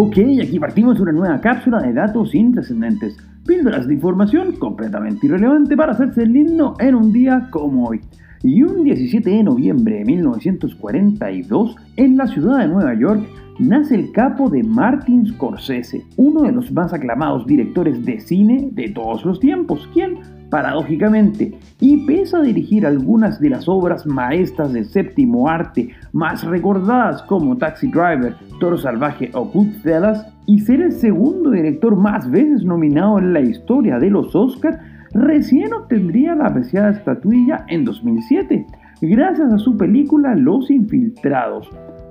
Ok, aquí partimos una nueva cápsula de datos intrascendentes, píldoras de información completamente irrelevante para hacerse lindo en un día como hoy. Y un 17 de noviembre de 1942, en la ciudad de Nueva York, nace el capo de Martin Scorsese, uno de los más aclamados directores de cine de todos los tiempos, quien, paradójicamente, y pese a dirigir algunas de las obras maestras del séptimo arte más recordadas como Taxi Driver, Toro Salvaje o Goodfellas, y ser el segundo director más veces nominado en la historia de los Oscars, recién obtendría la apreciada estatuilla en 2007, gracias a su película Los Infiltrados.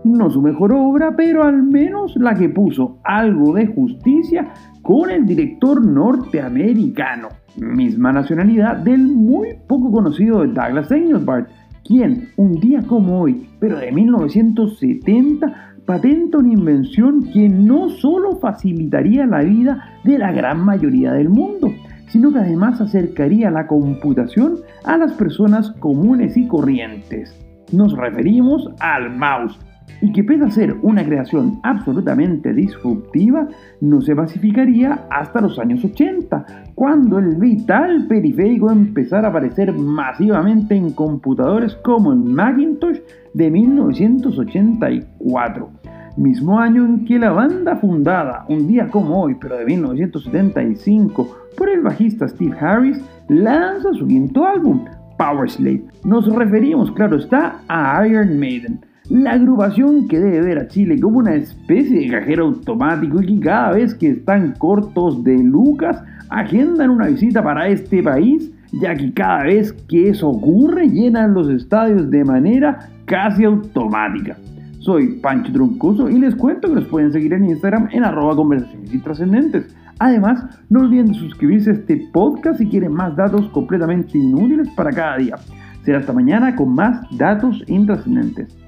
No su mejor obra, pero al menos la que puso algo de justicia con el director norteamericano, misma nacionalidad del muy poco conocido Douglas Engelbart, quien un día como hoy, pero de 1970, patenta una invención que no solo facilitaría la vida de la gran mayoría del mundo, sino que además acercaría la computación a las personas comunes y corrientes. Nos referimos al mouse, y que pese a ser una creación absolutamente disruptiva, no se masificaría hasta los años 80, cuando el vital periférico empezara a aparecer masivamente en computadores como el Macintosh de 1984 mismo año en que la banda fundada, un día como hoy, pero de 1975, por el bajista Steve Harris, lanza su quinto álbum, Power Slave. Nos referimos, claro está, a Iron Maiden, la agrupación que debe ver a Chile como una especie de cajero automático y que cada vez que están cortos de lucas, agendan una visita para este país, ya que cada vez que eso ocurre llenan los estadios de manera casi automática. Soy Pancho Troncoso y les cuento que nos pueden seguir en Instagram en arroba conversaciones intrascendentes. Además, no olviden suscribirse a este podcast si quieren más datos completamente inútiles para cada día. Será hasta mañana con más datos intrascendentes.